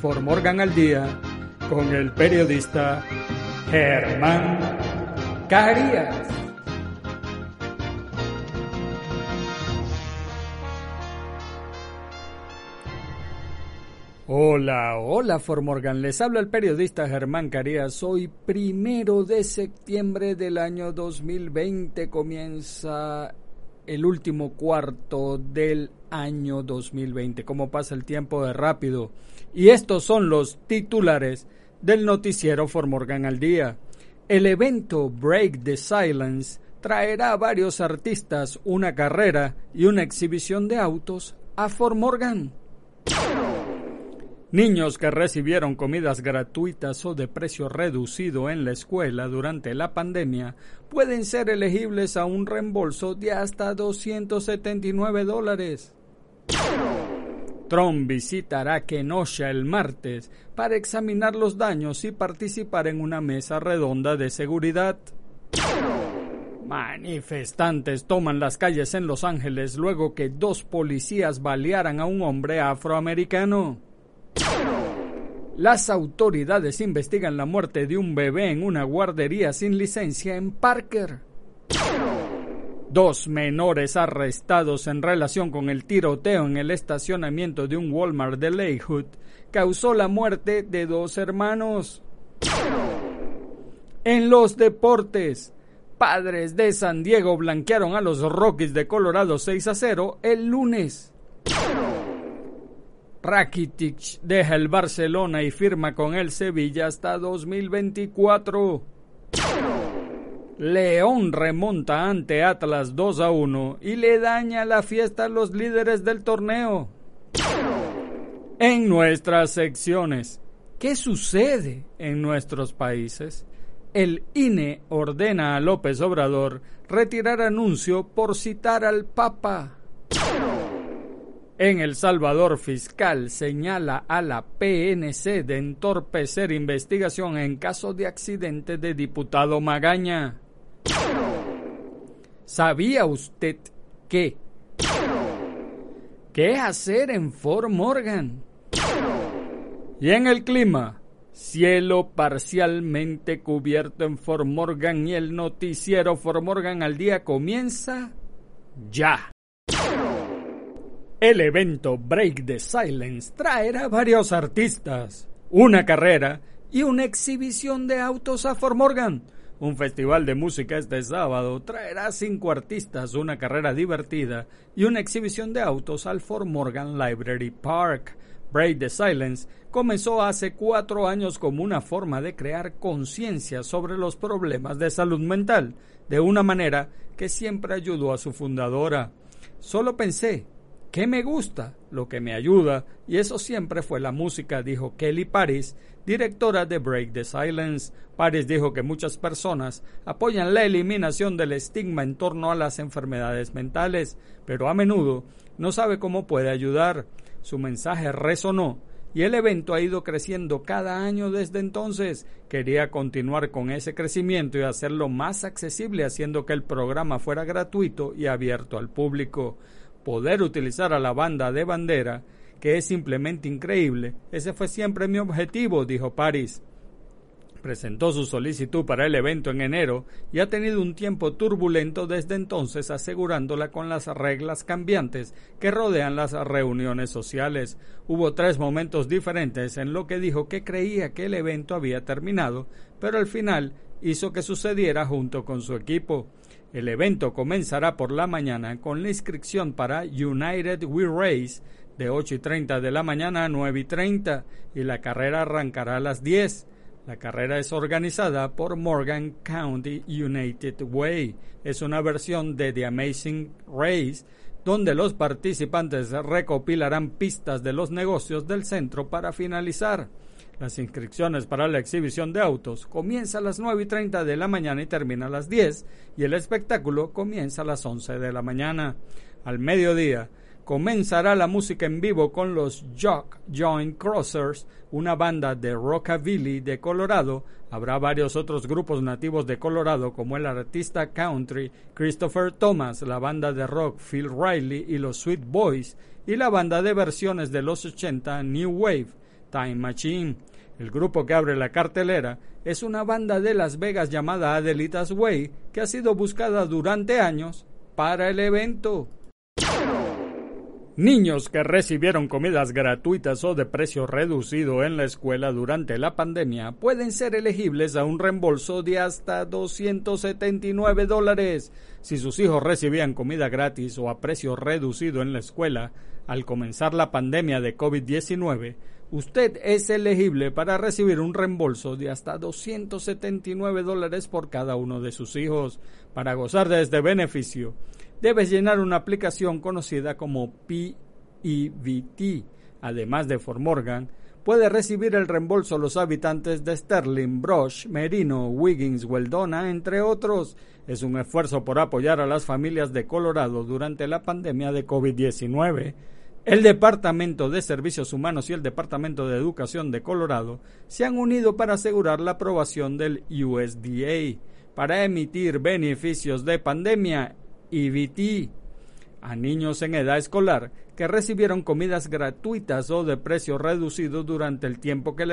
For Morgan al Día con el periodista Germán Carías. Hola, hola Formorgan, les habla el periodista Germán Carías. Hoy primero de septiembre del año 2020 comienza el último cuarto del año 2020. ¿Cómo pasa el tiempo de rápido? Y estos son los titulares del noticiero Formorgan al día. El evento Break the Silence traerá a varios artistas una carrera y una exhibición de autos a Formorgan. Niños que recibieron comidas gratuitas o de precio reducido en la escuela durante la pandemia pueden ser elegibles a un reembolso de hasta 279 dólares. Trump visitará Kenosha el martes para examinar los daños y participar en una mesa redonda de seguridad. Manifestantes toman las calles en Los Ángeles luego que dos policías balearan a un hombre afroamericano. Las autoridades investigan la muerte de un bebé en una guardería sin licencia en Parker. Dos menores arrestados en relación con el tiroteo en el estacionamiento de un Walmart de Lakewood causó la muerte de dos hermanos. En los deportes, padres de San Diego blanquearon a los Rockies de Colorado 6 a 0 el lunes. Rakitic deja el Barcelona y firma con el Sevilla hasta 2024. León remonta ante Atlas 2 a 1 y le daña la fiesta a los líderes del torneo. En nuestras secciones, ¿qué sucede en nuestros países? El INE ordena a López Obrador retirar anuncio por citar al Papa. En El Salvador, fiscal señala a la PNC de entorpecer investigación en caso de accidente de diputado Magaña. ¿Sabía usted qué? ¿Qué hacer en Fort Morgan? Y en el clima, cielo parcialmente cubierto en Fort Morgan y el noticiero Fort Morgan al día comienza ya. El evento Break the Silence traerá varios artistas, una carrera y una exhibición de autos a Fort Morgan un festival de música este sábado traerá cinco artistas, una carrera divertida y una exhibición de autos al Fort Morgan Library Park. Break the Silence comenzó hace cuatro años como una forma de crear conciencia sobre los problemas de salud mental, de una manera que siempre ayudó a su fundadora. Solo pensé, ¿qué me gusta? Lo que me ayuda, y eso siempre fue la música, dijo Kelly Paris, directora de Break the Silence. Paris dijo que muchas personas apoyan la eliminación del estigma en torno a las enfermedades mentales, pero a menudo no sabe cómo puede ayudar. Su mensaje resonó y el evento ha ido creciendo cada año desde entonces. Quería continuar con ese crecimiento y hacerlo más accesible haciendo que el programa fuera gratuito y abierto al público. Poder utilizar a la banda de bandera que es simplemente increíble. Ese fue siempre mi objetivo, dijo Paris. presentó su solicitud para el evento en enero y ha tenido un tiempo turbulento desde entonces asegurándola con las reglas cambiantes que rodean las reuniones sociales. Hubo tres momentos diferentes en lo que dijo que creía que el evento había terminado, pero al final hizo que sucediera junto con su equipo. El evento comenzará por la mañana con la inscripción para United We Race de 8 y 30 de la mañana a 9 y 30 y la carrera arrancará a las 10. La carrera es organizada por Morgan County United Way. Es una versión de The Amazing Race donde los participantes recopilarán pistas de los negocios del centro para finalizar. Las inscripciones para la exhibición de autos comienza a las 9 y 30 de la mañana y termina a las 10 y el espectáculo comienza a las 11 de la mañana. Al mediodía, comenzará la música en vivo con los Jock Joint Crossers, una banda de rockabilly de Colorado. Habrá varios otros grupos nativos de Colorado como el artista country Christopher Thomas, la banda de rock Phil Riley y los Sweet Boys y la banda de versiones de los 80 New Wave, Time Machine. El grupo que abre la cartelera es una banda de Las Vegas llamada Adelitas Way que ha sido buscada durante años para el evento. Niños que recibieron comidas gratuitas o de precio reducido en la escuela durante la pandemia pueden ser elegibles a un reembolso de hasta 279 dólares. Si sus hijos recibían comida gratis o a precio reducido en la escuela al comenzar la pandemia de COVID-19, usted es elegible para recibir un reembolso de hasta 279 dólares por cada uno de sus hijos. Para gozar de este beneficio, debes llenar una aplicación conocida como PEBT. Además de Fort Morgan, puede recibir el reembolso los habitantes de Sterling, Brush, Merino, Wiggins, Weldona, entre otros. Es un esfuerzo por apoyar a las familias de Colorado durante la pandemia de COVID-19. El Departamento de Servicios Humanos y el Departamento de Educación de Colorado se han unido para asegurar la aprobación del USDA para emitir beneficios de pandemia EBT a niños en edad escolar que recibieron comidas gratuitas o de precio reducido durante el tiempo que,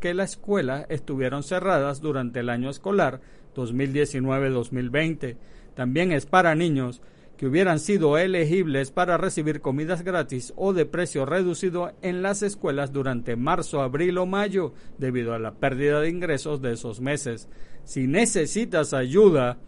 que la escuela estuvieron cerradas durante el año escolar 2019-2020. También es para niños que hubieran sido elegibles para recibir comidas gratis o de precio reducido en las escuelas durante marzo, abril o mayo debido a la pérdida de ingresos de esos meses. Si necesitas ayuda,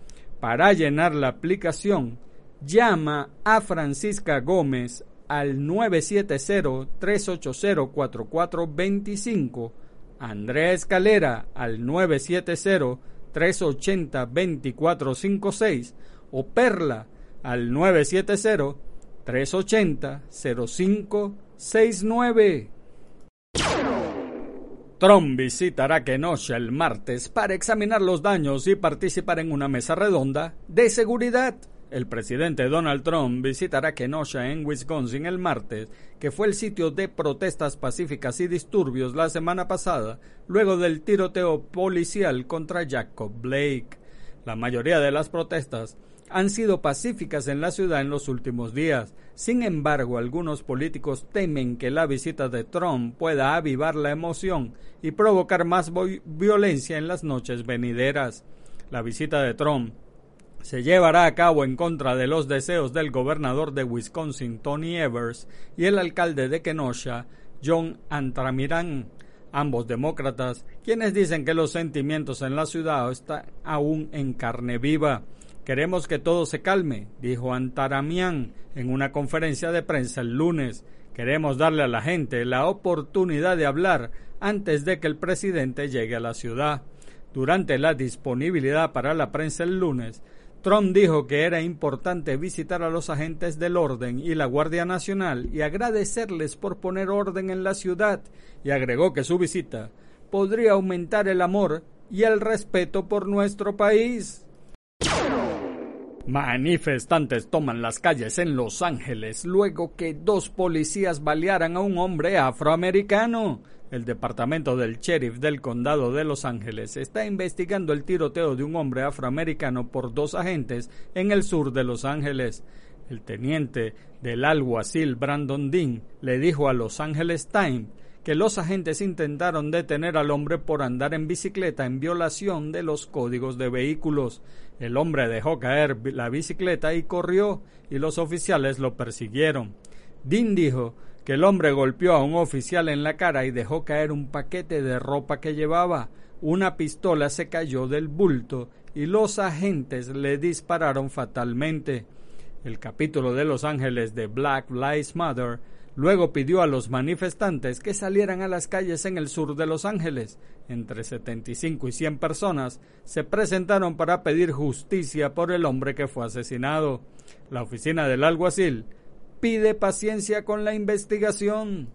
para llenar la aplicación, llama a Francisca Gómez al 970-380-4425, Andrea Escalera al 970-380-2456 o Perla al 970-380-0569. Trump visitará Kenosha el martes para examinar los daños y participar en una mesa redonda de seguridad. El presidente Donald Trump visitará Kenosha en Wisconsin el martes, que fue el sitio de protestas pacíficas y disturbios la semana pasada, luego del tiroteo policial contra Jacob Blake. La mayoría de las protestas han sido pacíficas en la ciudad en los últimos días. Sin embargo, algunos políticos temen que la visita de Trump pueda avivar la emoción y provocar más violencia en las noches venideras. La visita de Trump se llevará a cabo en contra de los deseos del gobernador de Wisconsin, Tony Evers, y el alcalde de Kenosha, John Antramirán, ambos demócratas, quienes dicen que los sentimientos en la ciudad están aún en carne viva. Queremos que todo se calme, dijo Antaramian en una conferencia de prensa el lunes. Queremos darle a la gente la oportunidad de hablar antes de que el presidente llegue a la ciudad. Durante la disponibilidad para la prensa el lunes, Trump dijo que era importante visitar a los agentes del orden y la Guardia Nacional y agradecerles por poner orden en la ciudad y agregó que su visita podría aumentar el amor y el respeto por nuestro país. Manifestantes toman las calles en Los Ángeles luego que dos policías balearan a un hombre afroamericano. El departamento del sheriff del condado de Los Ángeles está investigando el tiroteo de un hombre afroamericano por dos agentes en el sur de Los Ángeles. El teniente del alguacil Brandon Dean le dijo a Los Angeles Times que los agentes intentaron detener al hombre por andar en bicicleta en violación de los códigos de vehículos. El hombre dejó caer la bicicleta y corrió, y los oficiales lo persiguieron. Dean dijo que el hombre golpeó a un oficial en la cara y dejó caer un paquete de ropa que llevaba. Una pistola se cayó del bulto y los agentes le dispararon fatalmente. El capítulo de Los Ángeles de Black Lives Matter luego pidió a los manifestantes que salieran a las calles en el sur de Los Ángeles. Entre 75 y 100 personas se presentaron para pedir justicia por el hombre que fue asesinado. La oficina del alguacil pide paciencia con la investigación.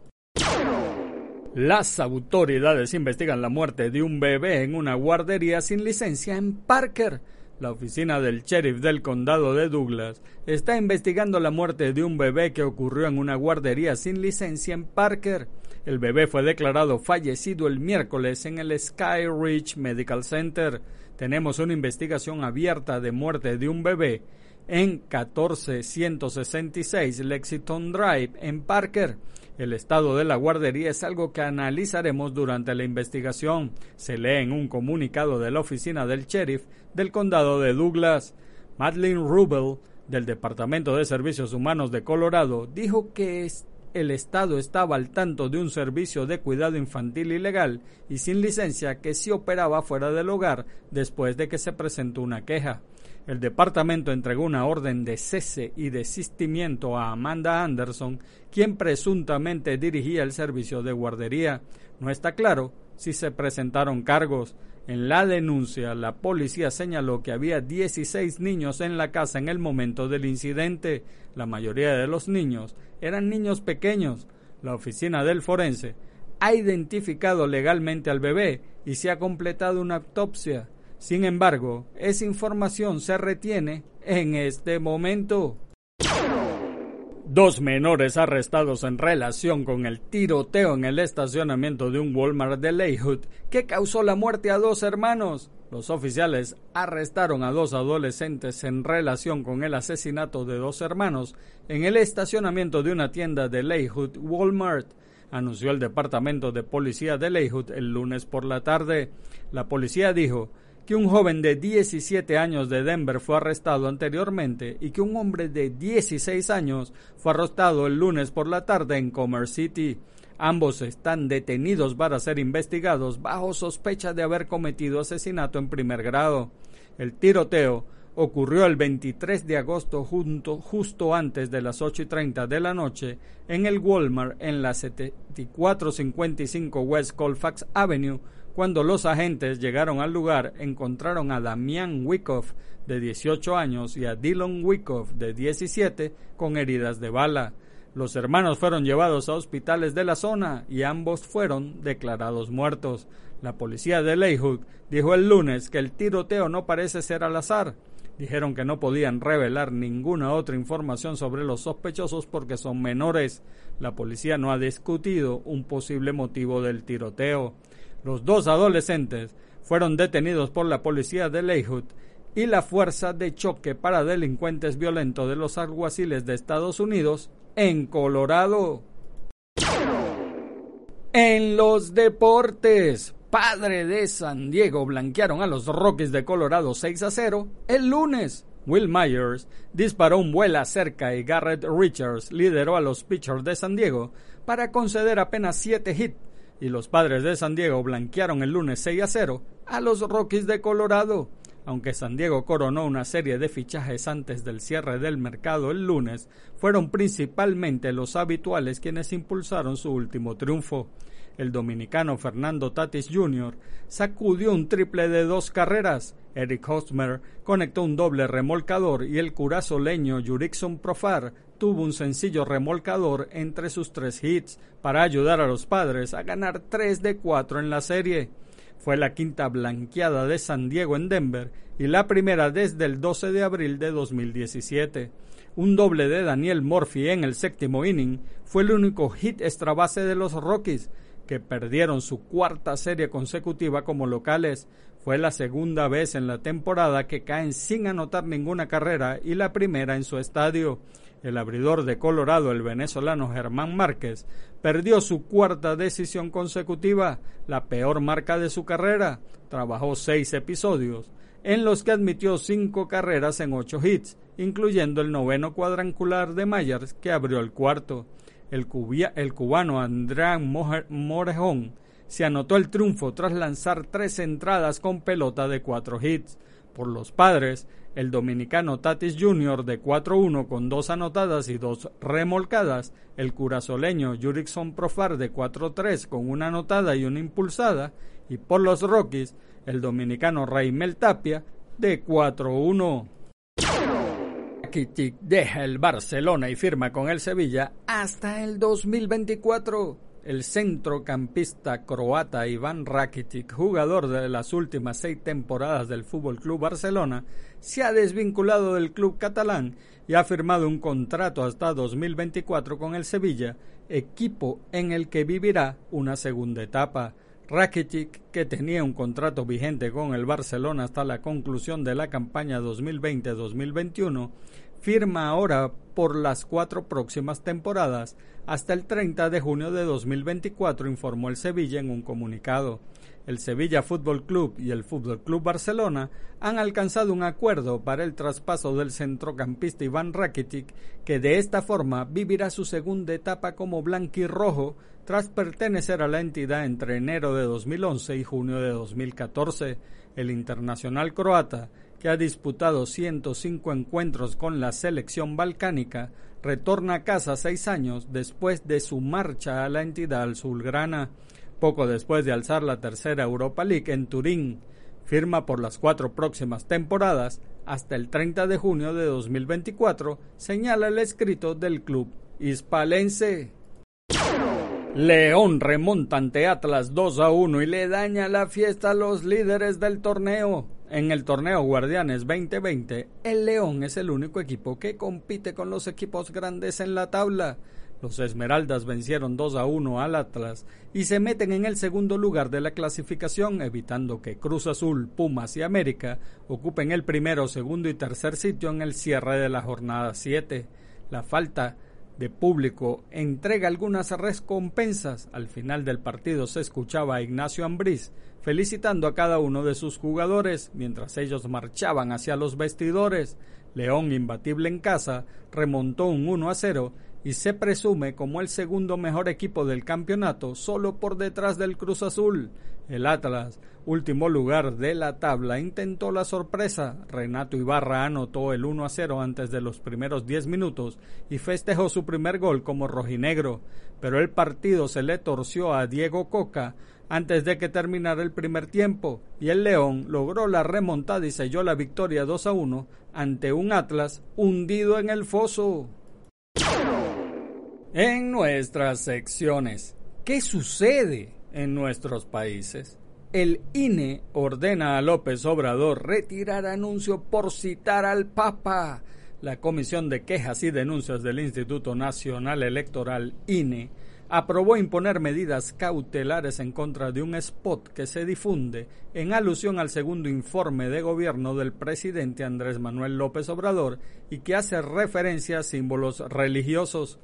Las autoridades investigan la muerte de un bebé en una guardería sin licencia en Parker. La oficina del sheriff del condado de Douglas está investigando la muerte de un bebé que ocurrió en una guardería sin licencia en Parker. El bebé fue declarado fallecido el miércoles en el Sky Ridge Medical Center. Tenemos una investigación abierta de muerte de un bebé en 14166 Lexington Drive en Parker. El estado de la guardería es algo que analizaremos durante la investigación. Se lee en un comunicado de la oficina del sheriff del condado de Douglas. Madeline Rubel, del Departamento de Servicios Humanos de Colorado, dijo que el Estado estaba al tanto de un servicio de cuidado infantil ilegal y sin licencia que se operaba fuera del hogar después de que se presentó una queja el departamento entregó una orden de cese y desistimiento a Amanda Anderson, quien presuntamente dirigía el servicio de guardería. No está claro si se presentaron cargos. En la denuncia, la policía señaló que había 16 niños en la casa en el momento del incidente. La mayoría de los niños eran niños pequeños. La oficina del forense ha identificado legalmente al bebé y se ha completado una autopsia. Sin embargo, esa información se retiene en este momento. Dos menores arrestados en relación con el tiroteo en el estacionamiento de un Walmart de Leyhood que causó la muerte a dos hermanos. Los oficiales arrestaron a dos adolescentes en relación con el asesinato de dos hermanos en el estacionamiento de una tienda de Leyhood Walmart, anunció el Departamento de Policía de Leyhood el lunes por la tarde. La policía dijo que un joven de 17 años de Denver fue arrestado anteriormente y que un hombre de 16 años fue arrestado el lunes por la tarde en Commerce City. Ambos están detenidos para ser investigados bajo sospecha de haber cometido asesinato en primer grado. El tiroteo ocurrió el 23 de agosto junto, justo antes de las 8 y 30 de la noche en el Walmart en la 7455 West Colfax Avenue cuando los agentes llegaron al lugar, encontraron a Damian Wyckoff, de 18 años, y a Dylan Wyckoff, de 17, con heridas de bala. Los hermanos fueron llevados a hospitales de la zona y ambos fueron declarados muertos. La policía de Leyhood dijo el lunes que el tiroteo no parece ser al azar. Dijeron que no podían revelar ninguna otra información sobre los sospechosos porque son menores. La policía no ha discutido un posible motivo del tiroteo. Los dos adolescentes fueron detenidos por la policía de Leyhood y la Fuerza de Choque para Delincuentes Violentos de los Alguaciles de Estados Unidos en Colorado. En los deportes, padre de San Diego blanquearon a los Rockies de Colorado 6 a 0 el lunes. Will Myers disparó un vuela cerca y Garrett Richards lideró a los pitchers de San Diego para conceder apenas 7 hits y los padres de San Diego blanquearon el lunes 6 a 0 a los Rockies de Colorado. Aunque San Diego coronó una serie de fichajes antes del cierre del mercado el lunes, fueron principalmente los habituales quienes impulsaron su último triunfo. El dominicano Fernando Tatis Jr. sacudió un triple de dos carreras. Eric Hosmer conectó un doble remolcador y el curazoleño Jurickson Profar tuvo un sencillo remolcador entre sus tres hits para ayudar a los padres a ganar 3 de 4 en la serie. Fue la quinta blanqueada de San Diego en Denver y la primera desde el 12 de abril de 2017. Un doble de Daniel Murphy en el séptimo inning fue el único hit extra base de los Rockies, que perdieron su cuarta serie consecutiva como locales. Fue la segunda vez en la temporada que caen sin anotar ninguna carrera y la primera en su estadio. el abridor de Colorado, el venezolano Germán Márquez, perdió su cuarta decisión consecutiva, la peor marca de su carrera. Trabajó seis episodios, en los que admitió cinco carreras en ocho hits, incluyendo el noveno cuadrangular de Myers que abrió el cuarto. El, el cubano Andrán Morejón se anotó el triunfo tras lanzar tres entradas con pelota de cuatro hits. Por los padres, el dominicano Tatis Jr. de 4-1 con dos anotadas y dos remolcadas, el curazoleño Jurickson Profar de 4-3 con una anotada y una impulsada, y por los Rockies, el dominicano Raimel Tapia de 4-1. Rakitic deja el Barcelona y firma con el Sevilla hasta el 2024. El centrocampista croata Iván Rakitic, jugador de las últimas seis temporadas del Fútbol Club Barcelona, se ha desvinculado del club catalán y ha firmado un contrato hasta 2024 con el Sevilla, equipo en el que vivirá una segunda etapa. Rakitic, que tenía un contrato vigente con el Barcelona hasta la conclusión de la campaña 2020-2021, firma ahora por las cuatro próximas temporadas hasta el 30 de junio de 2024, informó el Sevilla en un comunicado. El Sevilla Fútbol Club y el Fútbol Club Barcelona han alcanzado un acuerdo para el traspaso del centrocampista Iván Rakitic, que de esta forma vivirá su segunda etapa como blanquirrojo tras pertenecer a la entidad entre enero de 2011 y junio de 2014. El internacional croata que ha disputado 105 encuentros con la selección balcánica, retorna a casa seis años después de su marcha a la entidad azulgrana, poco después de alzar la tercera Europa League en Turín. Firma por las cuatro próximas temporadas hasta el 30 de junio de 2024, señala el escrito del club hispalense. León remonta ante Atlas 2 a 1 y le daña la fiesta a los líderes del torneo. En el torneo Guardianes 2020, el León es el único equipo que compite con los equipos grandes en la tabla. Los Esmeraldas vencieron 2 a 1 al Atlas y se meten en el segundo lugar de la clasificación, evitando que Cruz Azul, Pumas y América ocupen el primero, segundo y tercer sitio en el cierre de la jornada 7. La falta de público entrega algunas recompensas. Al final del partido se escuchaba a Ignacio Ambriz felicitando a cada uno de sus jugadores mientras ellos marchaban hacia los vestidores. León, imbatible en casa, remontó un 1 a 0 y se presume como el segundo mejor equipo del campeonato solo por detrás del Cruz Azul. El Atlas, último lugar de la tabla, intentó la sorpresa. Renato Ibarra anotó el 1 a 0 antes de los primeros 10 minutos y festejó su primer gol como rojinegro, pero el partido se le torció a Diego Coca antes de que terminara el primer tiempo y el León logró la remontada y selló la victoria 2 a 1 ante un Atlas hundido en el foso. En nuestras secciones, ¿qué sucede en nuestros países? El INE ordena a López Obrador retirar anuncio por citar al Papa. La Comisión de Quejas y Denuncias del Instituto Nacional Electoral INE aprobó imponer medidas cautelares en contra de un spot que se difunde en alusión al segundo informe de gobierno del presidente Andrés Manuel López Obrador y que hace referencia a símbolos religiosos.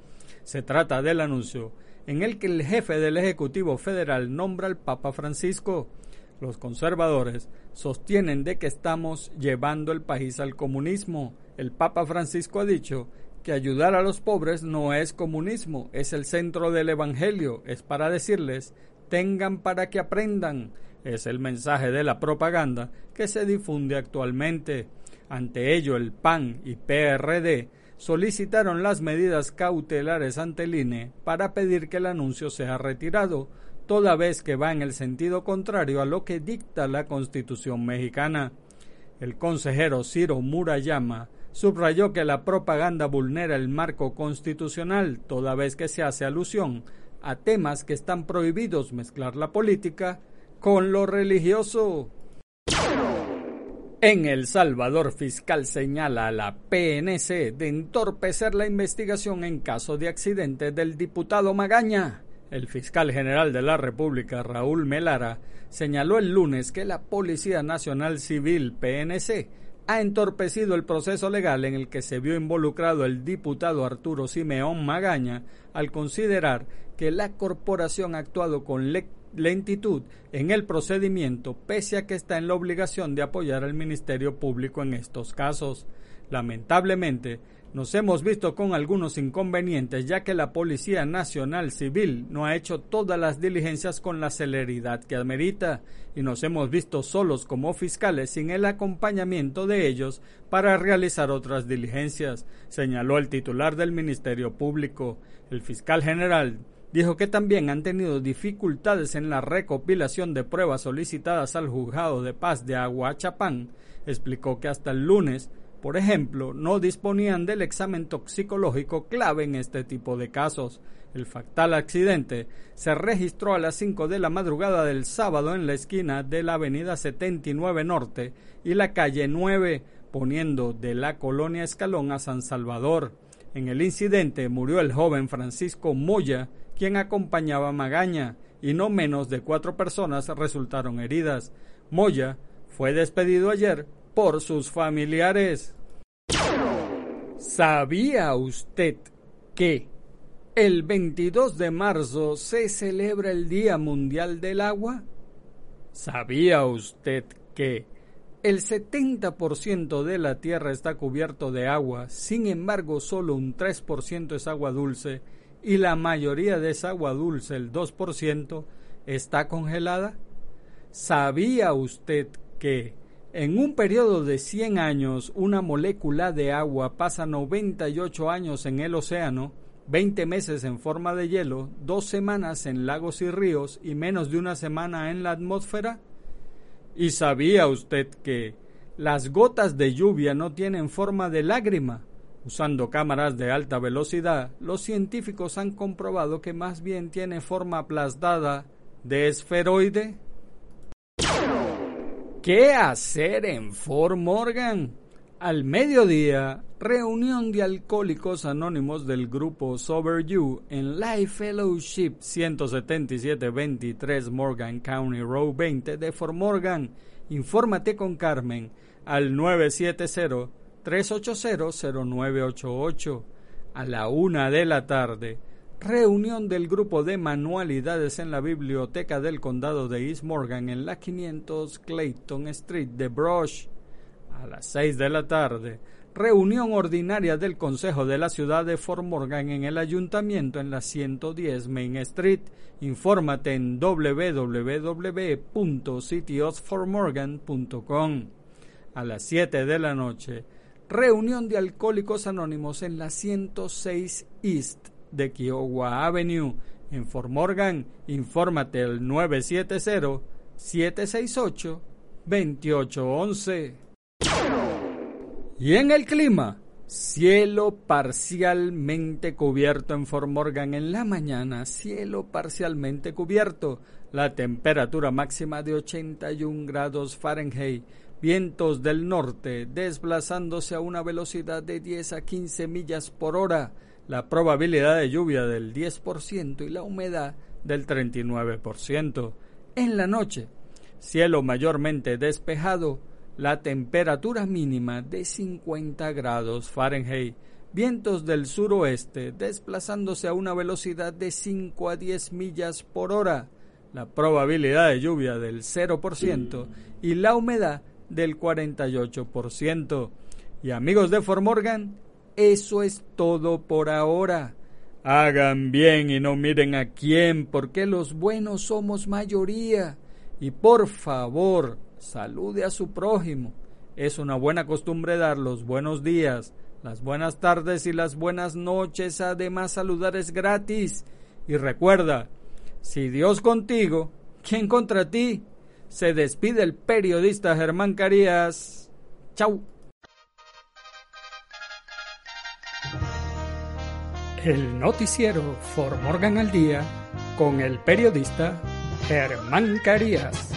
Se trata del anuncio en el que el jefe del Ejecutivo Federal nombra al Papa Francisco. Los conservadores sostienen de que estamos llevando el país al comunismo. El Papa Francisco ha dicho que ayudar a los pobres no es comunismo, es el centro del Evangelio, es para decirles, tengan para que aprendan. Es el mensaje de la propaganda que se difunde actualmente. Ante ello, el PAN y PRD solicitaron las medidas cautelares ante el INE para pedir que el anuncio sea retirado, toda vez que va en el sentido contrario a lo que dicta la Constitución mexicana. El consejero Ciro Murayama subrayó que la propaganda vulnera el marco constitucional, toda vez que se hace alusión a temas que están prohibidos mezclar la política con lo religioso. En El Salvador, fiscal señala a la PNC de entorpecer la investigación en caso de accidente del diputado Magaña. El fiscal general de la República, Raúl Melara, señaló el lunes que la Policía Nacional Civil, PNC, ha entorpecido el proceso legal en el que se vio involucrado el diputado Arturo Simeón Magaña al considerar que la corporación ha actuado con lentitud en el procedimiento pese a que está en la obligación de apoyar al Ministerio Público en estos casos. Lamentablemente, nos hemos visto con algunos inconvenientes ya que la Policía Nacional Civil no ha hecho todas las diligencias con la celeridad que amerita y nos hemos visto solos como fiscales sin el acompañamiento de ellos para realizar otras diligencias, señaló el titular del Ministerio Público. El fiscal general dijo que también han tenido dificultades en la recopilación de pruebas solicitadas al juzgado de paz de Aguachapán. Explicó que hasta el lunes por ejemplo, no disponían del examen toxicológico clave en este tipo de casos. El fatal accidente se registró a las 5 de la madrugada del sábado en la esquina de la avenida 79 Norte y la calle 9, poniendo de la colonia Escalón a San Salvador. En el incidente murió el joven Francisco Moya, quien acompañaba a Magaña, y no menos de cuatro personas resultaron heridas. Moya fue despedido ayer por sus familiares. ¿Sabía usted que el 22 de marzo se celebra el Día Mundial del Agua? ¿Sabía usted que el 70% de la Tierra está cubierto de agua, sin embargo solo un 3% es agua dulce y la mayoría de esa agua dulce, el 2%, está congelada? ¿Sabía usted que en un periodo de 100 años, una molécula de agua pasa 98 años en el océano, 20 meses en forma de hielo, dos semanas en lagos y ríos y menos de una semana en la atmósfera? ¿Y sabía usted que las gotas de lluvia no tienen forma de lágrima? Usando cámaras de alta velocidad, los científicos han comprobado que más bien tiene forma aplastada de esferoide. ¿Qué hacer en Fort Morgan? Al mediodía, reunión de alcohólicos anónimos del grupo Sober You en Life Fellowship 17723 Morgan County Road 20 de Fort Morgan. Infórmate con Carmen al 970-380-0988 a la una de la tarde Reunión del grupo de manualidades en la biblioteca del condado de East Morgan en la 500 Clayton Street de Brush. A las 6 de la tarde, reunión ordinaria del Consejo de la Ciudad de Fort Morgan en el Ayuntamiento en la 110 Main Street. Infórmate en www.cityoffortmorgan.com. A las 7 de la noche, reunión de alcohólicos anónimos en la 106 East de Kiowa Avenue en Fort Morgan. Infórmate al 970-768-2811. Y en el clima, cielo parcialmente cubierto en Fort Morgan en la mañana, cielo parcialmente cubierto, la temperatura máxima de 81 grados Fahrenheit, vientos del norte desplazándose a una velocidad de 10 a 15 millas por hora, la probabilidad de lluvia del 10% y la humedad del 39%. En la noche, cielo mayormente despejado, la temperatura mínima de 50 grados Fahrenheit, vientos del suroeste desplazándose a una velocidad de 5 a 10 millas por hora, la probabilidad de lluvia del 0% y la humedad del 48%. Y amigos de Fort Morgan, eso es todo por ahora. Hagan bien y no miren a quién, porque los buenos somos mayoría. Y por favor, salude a su prójimo. Es una buena costumbre dar los buenos días, las buenas tardes y las buenas noches. Además, saludar es gratis. Y recuerda, si Dios contigo, ¿quién contra ti? Se despide el periodista Germán Carías. Chau. El noticiero For Morgan al Día con el periodista Germán Carías.